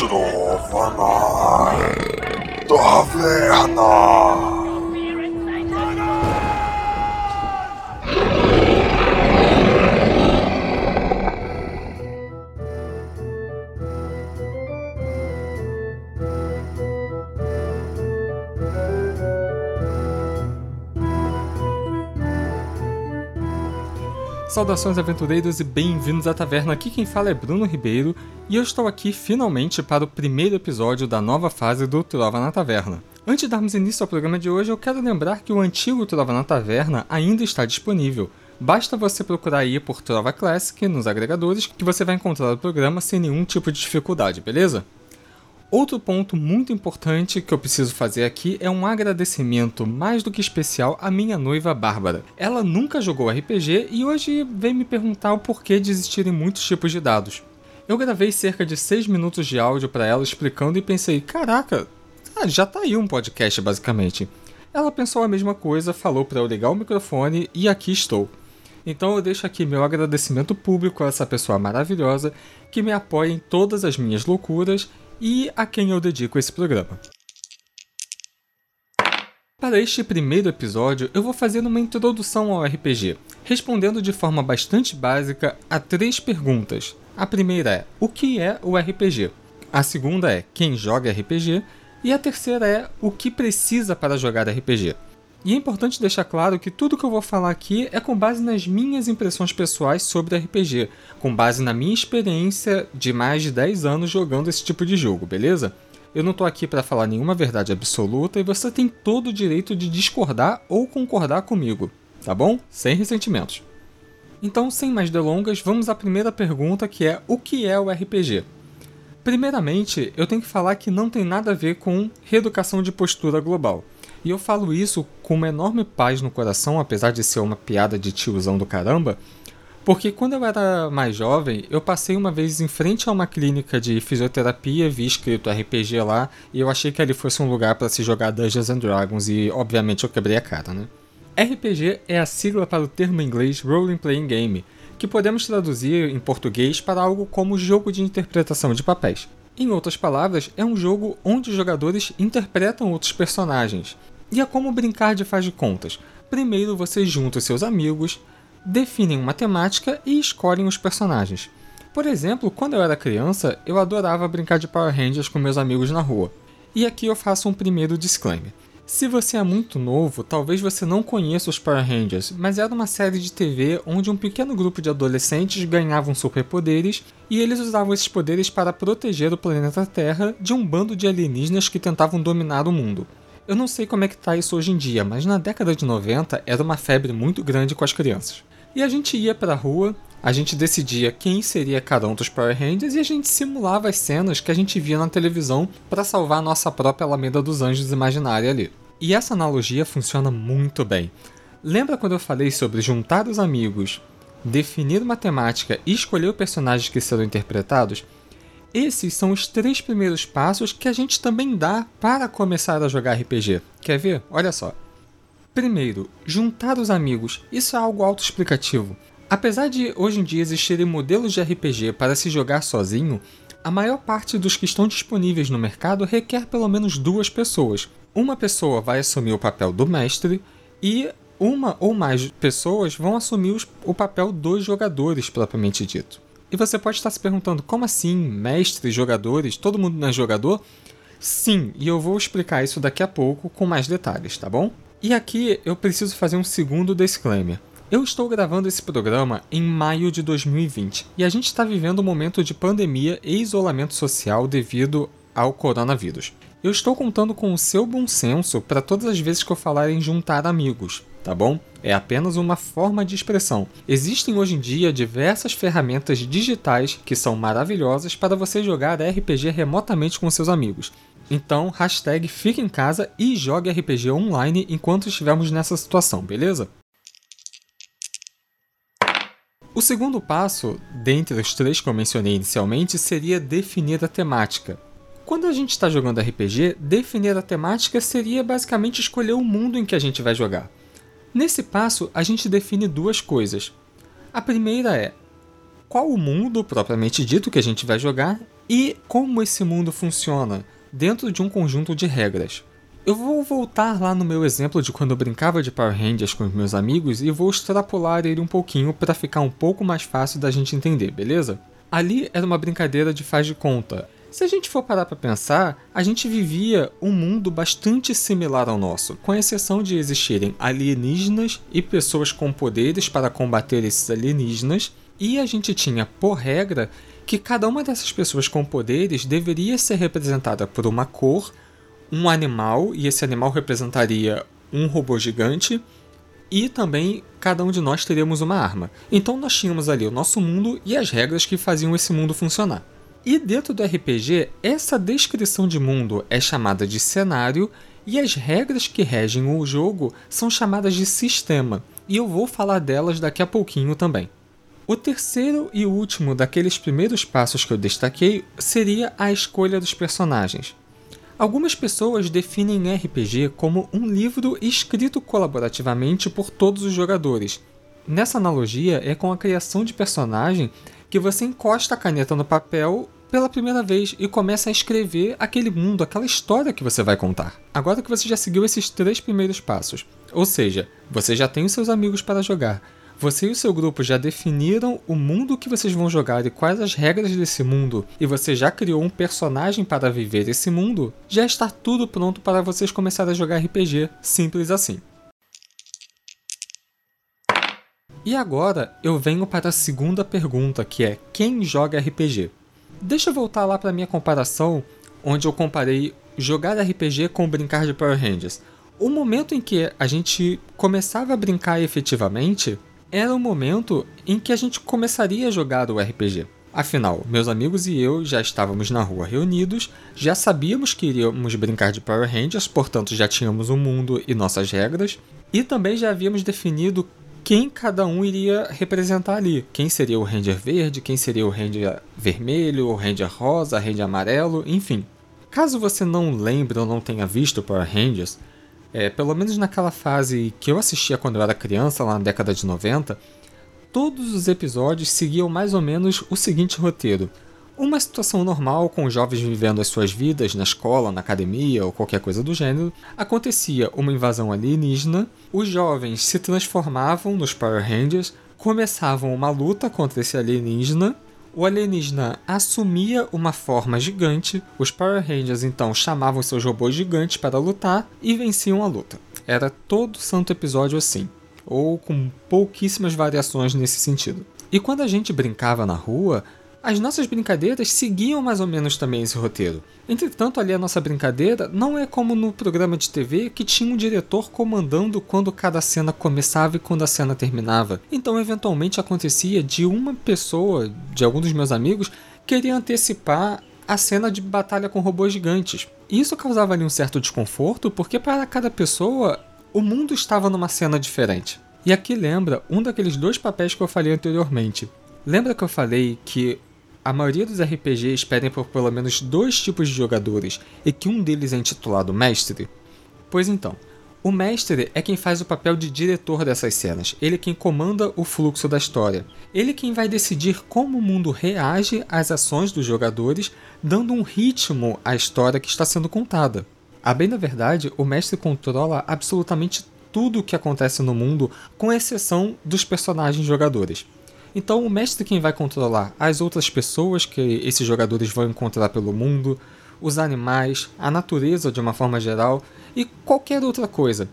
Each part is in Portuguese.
들어오거나 또 하부에 하나 Saudações aventureiros e bem-vindos à taverna. Aqui quem fala é Bruno Ribeiro e eu estou aqui finalmente para o primeiro episódio da nova fase do Trova na Taverna. Antes de darmos início ao programa de hoje, eu quero lembrar que o antigo Trova na Taverna ainda está disponível. Basta você procurar aí por Trova Classic nos agregadores que você vai encontrar o programa sem nenhum tipo de dificuldade, beleza? Outro ponto muito importante que eu preciso fazer aqui é um agradecimento mais do que especial à minha noiva Bárbara. Ela nunca jogou RPG e hoje vem me perguntar o porquê de existirem muitos tipos de dados. Eu gravei cerca de 6 minutos de áudio para ela explicando e pensei: caraca, ah, já tá aí um podcast basicamente. Ela pensou a mesma coisa, falou para eu ligar o microfone e aqui estou. Então eu deixo aqui meu agradecimento público a essa pessoa maravilhosa que me apoia em todas as minhas loucuras e a quem eu dedico esse programa. Para este primeiro episódio, eu vou fazer uma introdução ao RPG, respondendo de forma bastante básica a três perguntas. A primeira é: o que é o RPG? A segunda é: quem joga RPG? E a terceira é: o que precisa para jogar RPG? E é importante deixar claro que tudo que eu vou falar aqui é com base nas minhas impressões pessoais sobre RPG, com base na minha experiência de mais de 10 anos jogando esse tipo de jogo, beleza? Eu não tô aqui para falar nenhuma verdade absoluta e você tem todo o direito de discordar ou concordar comigo, tá bom? Sem ressentimentos. Então, sem mais delongas, vamos à primeira pergunta que é: o que é o RPG? Primeiramente, eu tenho que falar que não tem nada a ver com reeducação de postura global. E eu falo isso com uma enorme paz no coração, apesar de ser uma piada de tiozão do caramba, porque quando eu era mais jovem, eu passei uma vez em frente a uma clínica de fisioterapia, vi escrito RPG lá, e eu achei que ali fosse um lugar para se jogar Dungeons and Dragons, e obviamente eu quebrei a cara, né? RPG é a sigla para o termo inglês Role Playing Game, que podemos traduzir em português para algo como jogo de interpretação de papéis. Em outras palavras, é um jogo onde os jogadores interpretam outros personagens, e é como brincar de faz de contas. Primeiro você junta seus amigos, definem uma temática e escolhem os personagens. Por exemplo, quando eu era criança, eu adorava brincar de Power Rangers com meus amigos na rua. E aqui eu faço um primeiro disclaimer. Se você é muito novo, talvez você não conheça os Power Rangers, mas era uma série de TV onde um pequeno grupo de adolescentes ganhavam superpoderes e eles usavam esses poderes para proteger o planeta Terra de um bando de alienígenas que tentavam dominar o mundo. Eu não sei como é que tá isso hoje em dia, mas na década de 90 era uma febre muito grande com as crianças. E a gente ia pra rua, a gente decidia quem seria cada um dos Power Rangers e a gente simulava as cenas que a gente via na televisão para salvar a nossa própria Alameda dos Anjos imaginária ali. E essa analogia funciona muito bem. Lembra quando eu falei sobre juntar os amigos, definir uma temática e escolher os personagens que serão interpretados? Esses são os três primeiros passos que a gente também dá para começar a jogar RPG. Quer ver? Olha só. Primeiro, juntar os amigos. Isso é algo autoexplicativo. Apesar de hoje em dia existirem modelos de RPG para se jogar sozinho, a maior parte dos que estão disponíveis no mercado requer pelo menos duas pessoas. Uma pessoa vai assumir o papel do mestre e uma ou mais pessoas vão assumir o papel dos jogadores propriamente dito. E você pode estar se perguntando, como assim? Mestres, jogadores, todo mundo não é jogador? Sim, e eu vou explicar isso daqui a pouco com mais detalhes, tá bom? E aqui eu preciso fazer um segundo disclaimer. Eu estou gravando esse programa em maio de 2020 e a gente está vivendo um momento de pandemia e isolamento social devido ao coronavírus. Eu estou contando com o seu bom senso para todas as vezes que eu falar em juntar amigos, tá bom? É apenas uma forma de expressão. Existem hoje em dia diversas ferramentas digitais que são maravilhosas para você jogar RPG remotamente com seus amigos. Então, hashtag fique em casa e jogue RPG online enquanto estivermos nessa situação, beleza? O segundo passo, dentre os três que eu mencionei inicialmente, seria definir a temática. Quando a gente está jogando RPG, definir a temática seria basicamente escolher o mundo em que a gente vai jogar. Nesse passo, a gente define duas coisas. A primeira é qual o mundo propriamente dito que a gente vai jogar, e como esse mundo funciona dentro de um conjunto de regras. Eu vou voltar lá no meu exemplo de quando eu brincava de Power Rangers com os meus amigos e vou extrapolar ele um pouquinho para ficar um pouco mais fácil da gente entender, beleza? Ali era uma brincadeira de faz de conta. Se a gente for parar para pensar, a gente vivia um mundo bastante similar ao nosso, com exceção de existirem alienígenas e pessoas com poderes para combater esses alienígenas, e a gente tinha, por regra, que cada uma dessas pessoas com poderes deveria ser representada por uma cor, um animal, e esse animal representaria um robô gigante, e também cada um de nós teríamos uma arma. Então nós tínhamos ali o nosso mundo e as regras que faziam esse mundo funcionar. E dentro do RPG, essa descrição de mundo é chamada de cenário e as regras que regem o jogo são chamadas de sistema, e eu vou falar delas daqui a pouquinho também. O terceiro e último daqueles primeiros passos que eu destaquei seria a escolha dos personagens. Algumas pessoas definem RPG como um livro escrito colaborativamente por todos os jogadores. Nessa analogia, é com a criação de personagem que você encosta a caneta no papel pela primeira vez e começa a escrever aquele mundo, aquela história que você vai contar. Agora que você já seguiu esses três primeiros passos, ou seja, você já tem os seus amigos para jogar, você e o seu grupo já definiram o mundo que vocês vão jogar e quais as regras desse mundo, e você já criou um personagem para viver esse mundo, já está tudo pronto para vocês começarem a jogar RPG, simples assim. E agora eu venho para a segunda pergunta, que é quem joga RPG? Deixa eu voltar lá para minha comparação, onde eu comparei jogar RPG com brincar de Power Rangers. O momento em que a gente começava a brincar efetivamente era o momento em que a gente começaria a jogar o RPG. Afinal, meus amigos e eu já estávamos na rua reunidos, já sabíamos que iríamos brincar de Power Rangers, portanto já tínhamos um mundo e nossas regras, e também já havíamos definido quem cada um iria representar ali. Quem seria o Ranger verde, quem seria o Ranger vermelho, o Ranger rosa, o Ranger amarelo, enfim. Caso você não lembre ou não tenha visto Power Rangers, é, pelo menos naquela fase que eu assistia quando eu era criança, lá na década de 90, todos os episódios seguiam mais ou menos o seguinte roteiro. Uma situação normal com jovens vivendo as suas vidas na escola, na academia ou qualquer coisa do gênero, acontecia uma invasão alienígena, os jovens se transformavam nos Power Rangers, começavam uma luta contra esse alienígena o alienígena assumia uma forma gigante, os Power Rangers então chamavam seus robôs gigantes para lutar e venciam a luta. Era todo santo episódio assim, ou com pouquíssimas variações nesse sentido. E quando a gente brincava na rua, as nossas brincadeiras seguiam mais ou menos também esse roteiro. Entretanto, ali a nossa brincadeira não é como no programa de TV que tinha um diretor comandando quando cada cena começava e quando a cena terminava. Então, eventualmente acontecia de uma pessoa, de algum dos meus amigos, querer antecipar a cena de batalha com robôs gigantes. Isso causava ali um certo desconforto, porque para cada pessoa o mundo estava numa cena diferente. E aqui lembra um daqueles dois papéis que eu falei anteriormente. Lembra que eu falei que a maioria dos RPGs pedem por pelo menos dois tipos de jogadores e que um deles é intitulado Mestre? Pois então, o mestre é quem faz o papel de diretor dessas cenas, ele é quem comanda o fluxo da história. Ele é quem vai decidir como o mundo reage às ações dos jogadores, dando um ritmo à história que está sendo contada. A bem da verdade, o mestre controla absolutamente tudo o que acontece no mundo, com exceção dos personagens jogadores. Então o mestre quem vai controlar as outras pessoas que esses jogadores vão encontrar pelo mundo, os animais, a natureza de uma forma geral e qualquer outra coisa.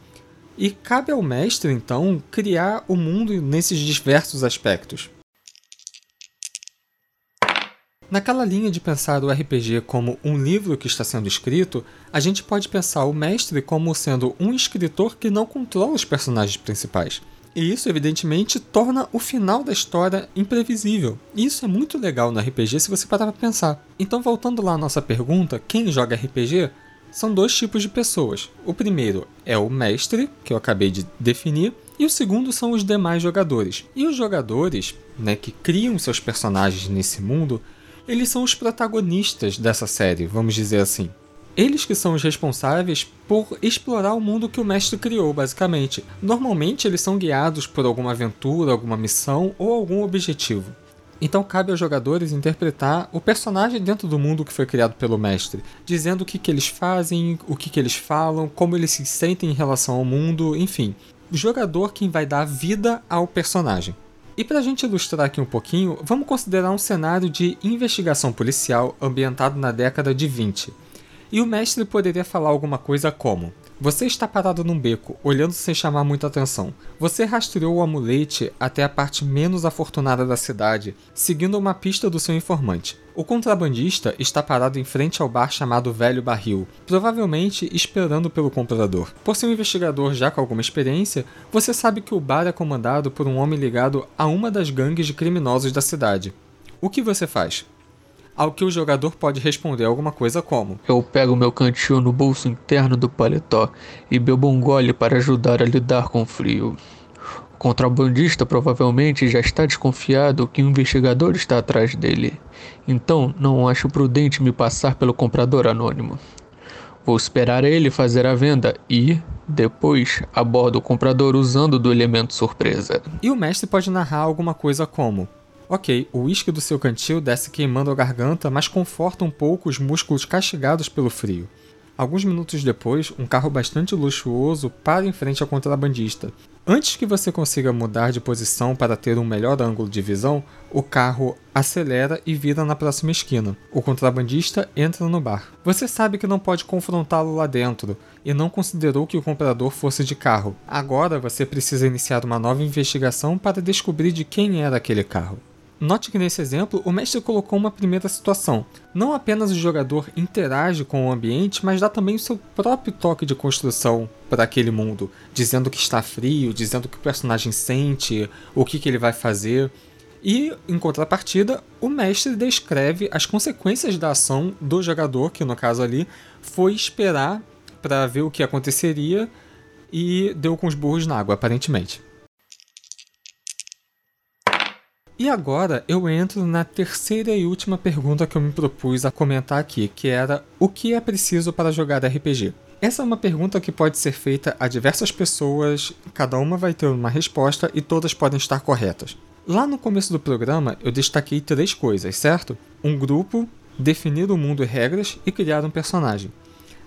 E cabe ao mestre então criar o mundo nesses diversos aspectos. Naquela linha de pensar o RPG como um livro que está sendo escrito, a gente pode pensar o mestre como sendo um escritor que não controla os personagens principais. E isso, evidentemente, torna o final da história imprevisível. E isso é muito legal no RPG se você parar para pensar. Então, voltando lá à nossa pergunta, quem joga RPG? São dois tipos de pessoas. O primeiro é o mestre, que eu acabei de definir, e o segundo são os demais jogadores. E os jogadores, né, que criam seus personagens nesse mundo, eles são os protagonistas dessa série, vamos dizer assim. Eles que são os responsáveis por explorar o mundo que o mestre criou, basicamente. Normalmente eles são guiados por alguma aventura, alguma missão ou algum objetivo. Então cabe aos jogadores interpretar o personagem dentro do mundo que foi criado pelo mestre, dizendo o que, que eles fazem, o que, que eles falam, como eles se sentem em relação ao mundo, enfim. O jogador quem vai dar vida ao personagem. E para a gente ilustrar aqui um pouquinho, vamos considerar um cenário de investigação policial ambientado na década de 20. E o mestre poderia falar alguma coisa como: você está parado num beco, olhando sem chamar muita atenção. Você rastreou o amulete até a parte menos afortunada da cidade, seguindo uma pista do seu informante. O contrabandista está parado em frente ao bar chamado Velho Barril, provavelmente esperando pelo comprador. Por ser um investigador já com alguma experiência, você sabe que o bar é comandado por um homem ligado a uma das gangues de criminosos da cidade. O que você faz? Ao que o jogador pode responder alguma coisa como: Eu pego meu cantil no bolso interno do paletó e bebo um gole para ajudar a lidar com o frio. O contrabandista provavelmente já está desconfiado que um investigador está atrás dele, então não acho prudente me passar pelo comprador anônimo. Vou esperar ele fazer a venda e, depois, abordo o comprador usando do elemento surpresa. E o mestre pode narrar alguma coisa como: Ok, o uísque do seu cantil desce queimando a garganta, mas conforta um pouco os músculos castigados pelo frio. Alguns minutos depois, um carro bastante luxuoso para em frente ao contrabandista. Antes que você consiga mudar de posição para ter um melhor ângulo de visão, o carro acelera e vira na próxima esquina. O contrabandista entra no bar. Você sabe que não pode confrontá-lo lá dentro e não considerou que o comprador fosse de carro. Agora você precisa iniciar uma nova investigação para descobrir de quem era aquele carro. Note que nesse exemplo, o mestre colocou uma primeira situação. Não apenas o jogador interage com o ambiente, mas dá também o seu próprio toque de construção para aquele mundo, dizendo que está frio, dizendo que o personagem sente, o que, que ele vai fazer. E, em contrapartida, o mestre descreve as consequências da ação do jogador, que no caso ali foi esperar para ver o que aconteceria e deu com os burros na água, aparentemente. E agora eu entro na terceira e última pergunta que eu me propus a comentar aqui, que era o que é preciso para jogar RPG? Essa é uma pergunta que pode ser feita a diversas pessoas, cada uma vai ter uma resposta e todas podem estar corretas. Lá no começo do programa eu destaquei três coisas, certo? Um grupo, definir o mundo e regras e criar um personagem.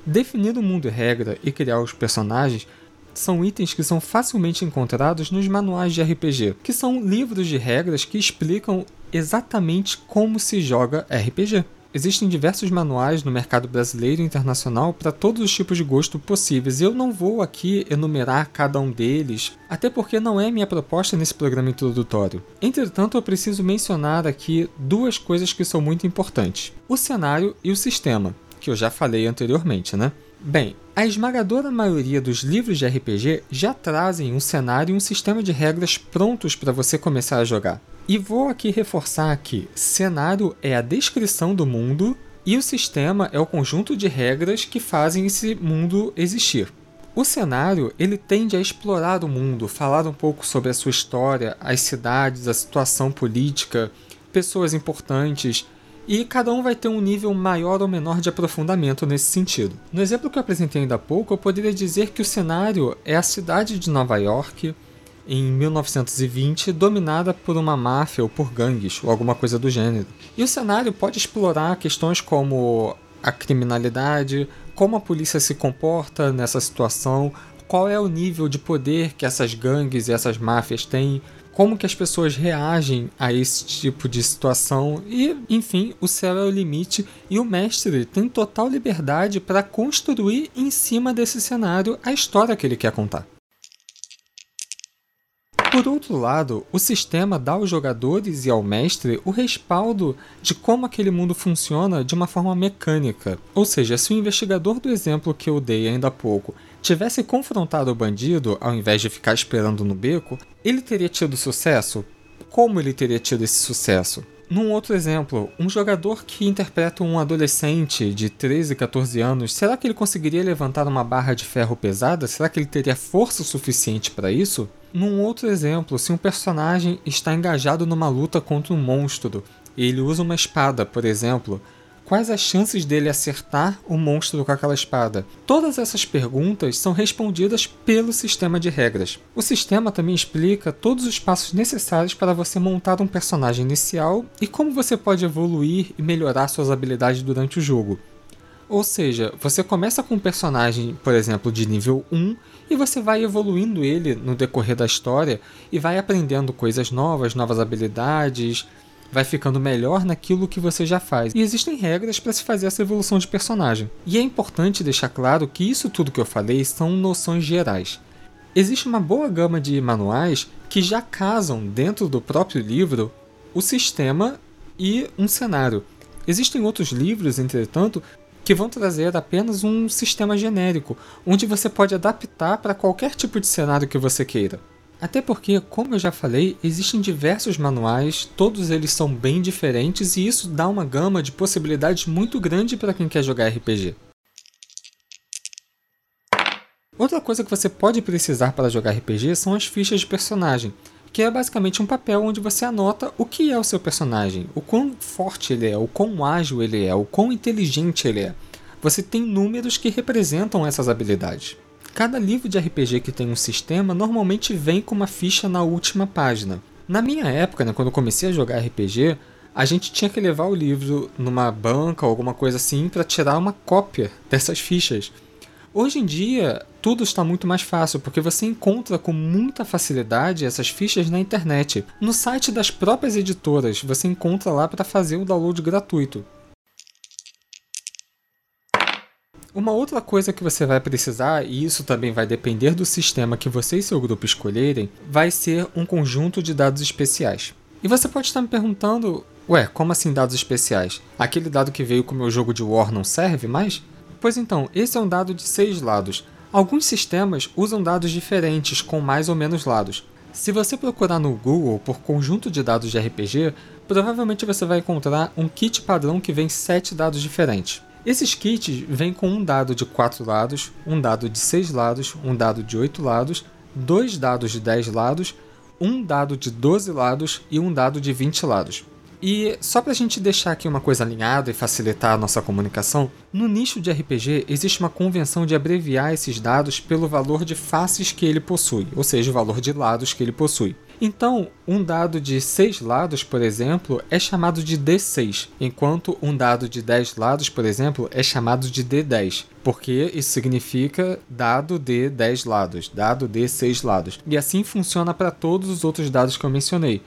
Definir o mundo e regra e criar os personagens são itens que são facilmente encontrados nos manuais de RPG, que são livros de regras que explicam exatamente como se joga RPG. Existem diversos manuais no mercado brasileiro e internacional para todos os tipos de gosto possíveis, e eu não vou aqui enumerar cada um deles, até porque não é minha proposta nesse programa introdutório. Entretanto, eu preciso mencionar aqui duas coisas que são muito importantes: o cenário e o sistema, que eu já falei anteriormente, né? Bem, a esmagadora maioria dos livros de RPG já trazem um cenário e um sistema de regras prontos para você começar a jogar. E vou aqui reforçar que cenário é a descrição do mundo e o sistema é o conjunto de regras que fazem esse mundo existir. O cenário ele tende a explorar o mundo, falar um pouco sobre a sua história, as cidades, a situação política, pessoas importantes e cada um vai ter um nível maior ou menor de aprofundamento nesse sentido. No exemplo que eu apresentei ainda há pouco, eu poderia dizer que o cenário é a cidade de Nova York em 1920, dominada por uma máfia ou por gangues ou alguma coisa do gênero. E o cenário pode explorar questões como a criminalidade, como a polícia se comporta nessa situação, qual é o nível de poder que essas gangues e essas máfias têm, como que as pessoas reagem a esse tipo de situação e, enfim, o céu é o limite e o mestre tem total liberdade para construir em cima desse cenário a história que ele quer contar. Por outro lado, o sistema dá aos jogadores e ao mestre o respaldo de como aquele mundo funciona de uma forma mecânica. Ou seja, se o investigador do exemplo que eu dei ainda há pouco tivesse confrontado o bandido ao invés de ficar esperando no beco, ele teria tido sucesso? Como ele teria tido esse sucesso? Num outro exemplo, um jogador que interpreta um adolescente de 13, 14 anos, será que ele conseguiria levantar uma barra de ferro pesada? Será que ele teria força suficiente para isso? Num outro exemplo, se um personagem está engajado numa luta contra um monstro ele usa uma espada, por exemplo, quais as chances dele acertar o monstro com aquela espada? Todas essas perguntas são respondidas pelo sistema de regras. O sistema também explica todos os passos necessários para você montar um personagem inicial e como você pode evoluir e melhorar suas habilidades durante o jogo. Ou seja, você começa com um personagem, por exemplo, de nível 1 e você vai evoluindo ele no decorrer da história e vai aprendendo coisas novas, novas habilidades, vai ficando melhor naquilo que você já faz. E existem regras para se fazer essa evolução de personagem. E é importante deixar claro que isso tudo que eu falei são noções gerais. Existe uma boa gama de manuais que já casam dentro do próprio livro o sistema e um cenário. Existem outros livros, entretanto, que vão trazer apenas um sistema genérico, onde você pode adaptar para qualquer tipo de cenário que você queira. Até porque, como eu já falei, existem diversos manuais, todos eles são bem diferentes e isso dá uma gama de possibilidades muito grande para quem quer jogar RPG. Outra coisa que você pode precisar para jogar RPG são as fichas de personagem, que é basicamente um papel onde você anota o que é o seu personagem, o quão forte ele é, o quão ágil ele é, o quão inteligente ele é. Você tem números que representam essas habilidades. Cada livro de RPG que tem um sistema normalmente vem com uma ficha na última página. Na minha época, né, quando eu comecei a jogar RPG, a gente tinha que levar o livro numa banca ou alguma coisa assim para tirar uma cópia dessas fichas. Hoje em dia, tudo está muito mais fácil porque você encontra com muita facilidade essas fichas na internet. No site das próprias editoras, você encontra lá para fazer o download gratuito. Uma outra coisa que você vai precisar, e isso também vai depender do sistema que você e seu grupo escolherem, vai ser um conjunto de dados especiais. E você pode estar me perguntando, ué, como assim dados especiais? Aquele dado que veio com o meu jogo de War não serve mais? Pois então, esse é um dado de seis lados. Alguns sistemas usam dados diferentes com mais ou menos lados. Se você procurar no Google por conjunto de dados de RPG, provavelmente você vai encontrar um kit padrão que vem sete dados diferentes. Esses kits vêm com um dado de 4 lados, um dado de 6 lados, um dado de 8 lados, dois dados de 10 lados, um dado de 12 lados e um dado de 20 lados. E só para a gente deixar aqui uma coisa alinhada e facilitar a nossa comunicação, no nicho de RPG existe uma convenção de abreviar esses dados pelo valor de faces que ele possui, ou seja, o valor de lados que ele possui. Então, um dado de 6 lados, por exemplo, é chamado de D6, enquanto um dado de 10 lados, por exemplo, é chamado de D10, porque isso significa dado de 10 lados, dado de 6 lados. E assim funciona para todos os outros dados que eu mencionei.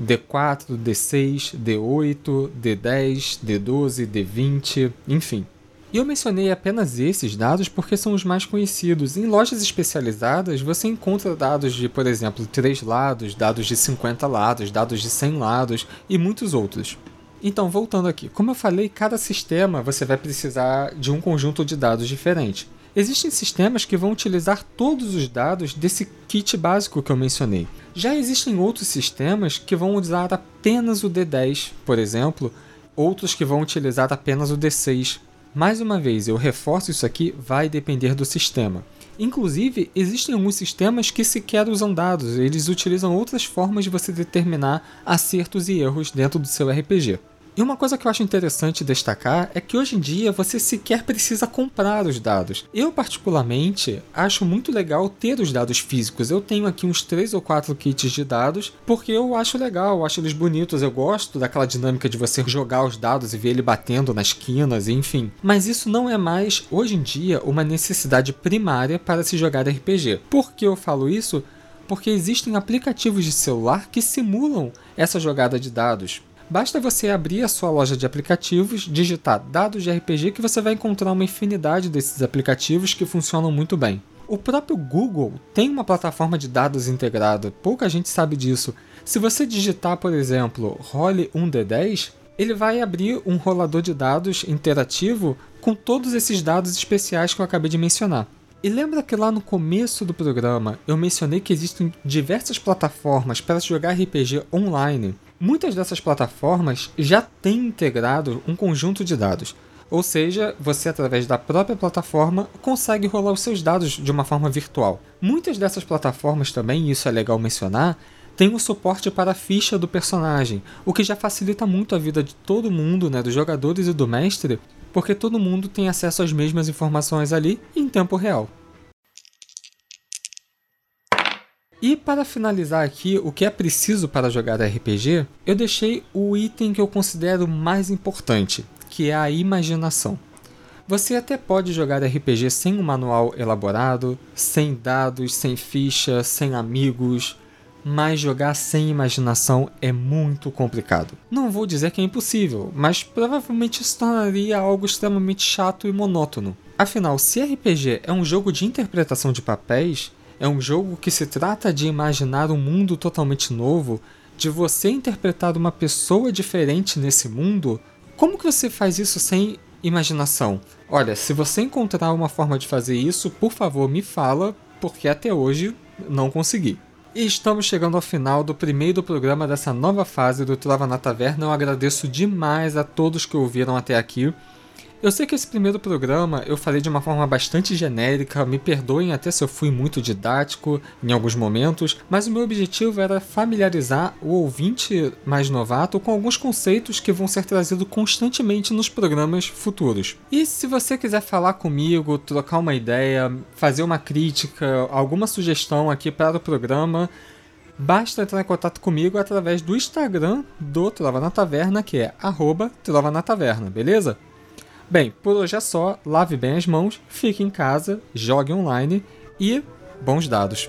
D4, D6, D8, D10, D12, D20, enfim. E eu mencionei apenas esses dados porque são os mais conhecidos. Em lojas especializadas, você encontra dados de, por exemplo, 3 lados, dados de 50 lados, dados de 100 lados e muitos outros. Então, voltando aqui, como eu falei, cada sistema você vai precisar de um conjunto de dados diferente. Existem sistemas que vão utilizar todos os dados desse kit básico que eu mencionei. Já existem outros sistemas que vão usar apenas o D10, por exemplo, outros que vão utilizar apenas o D6, mais uma vez, eu reforço isso aqui, vai depender do sistema. Inclusive, existem alguns sistemas que sequer usam dados, eles utilizam outras formas de você determinar acertos e erros dentro do seu RPG. E uma coisa que eu acho interessante destacar é que hoje em dia você sequer precisa comprar os dados. Eu, particularmente, acho muito legal ter os dados físicos. Eu tenho aqui uns 3 ou 4 kits de dados porque eu acho legal, eu acho eles bonitos. Eu gosto daquela dinâmica de você jogar os dados e ver ele batendo nas quinas, enfim. Mas isso não é mais, hoje em dia, uma necessidade primária para se jogar RPG. Por que eu falo isso? Porque existem aplicativos de celular que simulam essa jogada de dados. Basta você abrir a sua loja de aplicativos, digitar dados de RPG que você vai encontrar uma infinidade desses aplicativos que funcionam muito bem. O próprio Google tem uma plataforma de dados integrada, pouca gente sabe disso. Se você digitar, por exemplo, role 1D10, ele vai abrir um rolador de dados interativo com todos esses dados especiais que eu acabei de mencionar. E lembra que lá no começo do programa eu mencionei que existem diversas plataformas para jogar RPG online Muitas dessas plataformas já têm integrado um conjunto de dados, ou seja, você através da própria plataforma consegue rolar os seus dados de uma forma virtual. Muitas dessas plataformas também, e isso é legal mencionar, tem o suporte para a ficha do personagem, o que já facilita muito a vida de todo mundo, né, dos jogadores e do mestre, porque todo mundo tem acesso às mesmas informações ali em tempo real. E para finalizar aqui, o que é preciso para jogar RPG, eu deixei o item que eu considero mais importante, que é a imaginação. Você até pode jogar RPG sem um manual elaborado, sem dados, sem ficha, sem amigos, mas jogar sem imaginação é muito complicado. Não vou dizer que é impossível, mas provavelmente se tornaria algo extremamente chato e monótono. Afinal, se RPG é um jogo de interpretação de papéis, é um jogo que se trata de imaginar um mundo totalmente novo, de você interpretar uma pessoa diferente nesse mundo. Como que você faz isso sem imaginação? Olha, se você encontrar uma forma de fazer isso, por favor me fala, porque até hoje não consegui. E estamos chegando ao final do primeiro programa dessa nova fase do Trova na Taverna. Eu agradeço demais a todos que ouviram até aqui. Eu sei que esse primeiro programa eu falei de uma forma bastante genérica, me perdoem até se eu fui muito didático em alguns momentos, mas o meu objetivo era familiarizar o ouvinte mais novato com alguns conceitos que vão ser trazidos constantemente nos programas futuros. E se você quiser falar comigo, trocar uma ideia, fazer uma crítica, alguma sugestão aqui para o programa, basta entrar em contato comigo através do Instagram do Trova na Taverna, que é Trova na Taverna, beleza? Bem, por hoje é só. Lave bem as mãos, fique em casa, jogue online e bons dados.